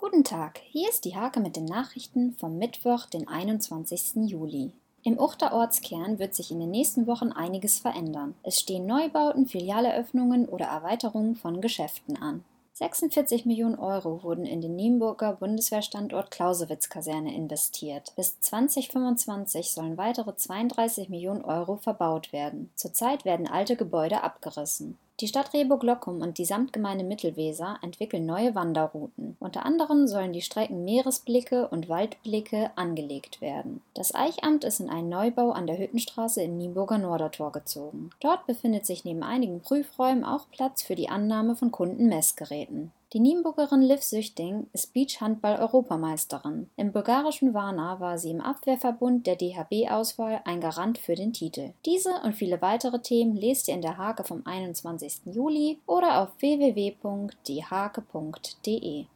Guten Tag, hier ist die Hake mit den Nachrichten vom Mittwoch, den 21. Juli. Im Uchter Ortskern wird sich in den nächsten Wochen einiges verändern. Es stehen Neubauten, Filialeröffnungen oder Erweiterungen von Geschäften an. 46 Millionen Euro wurden in den Nienburger Bundeswehrstandort Clausewitz-Kaserne investiert. Bis 2025 sollen weitere 32 Millionen Euro verbaut werden. Zurzeit werden alte Gebäude abgerissen. Die Stadt Rehburg-Lockum und die Samtgemeinde Mittelweser entwickeln neue Wanderrouten. Unter anderem sollen die Strecken Meeresblicke und Waldblicke angelegt werden. Das Eichamt ist in einen Neubau an der Hüttenstraße im Nienburger Nordertor gezogen. Dort befindet sich neben einigen Prüfräumen auch Platz für die Annahme von Kundenmessgeräten. Die Nienburgerin Liv Süchting ist Beachhandball-Europameisterin. Im bulgarischen Varna war sie im Abwehrverbund der DHB-Auswahl ein Garant für den Titel. Diese und viele weitere Themen lest ihr in der Hake vom 21. Juli oder auf www.diehake.de.